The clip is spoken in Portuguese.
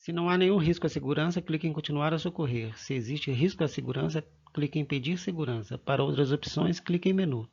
Se não há nenhum risco à segurança, clique em Continuar a socorrer. Se existe risco à segurança, clique em Pedir segurança. Para outras opções, clique em Menu.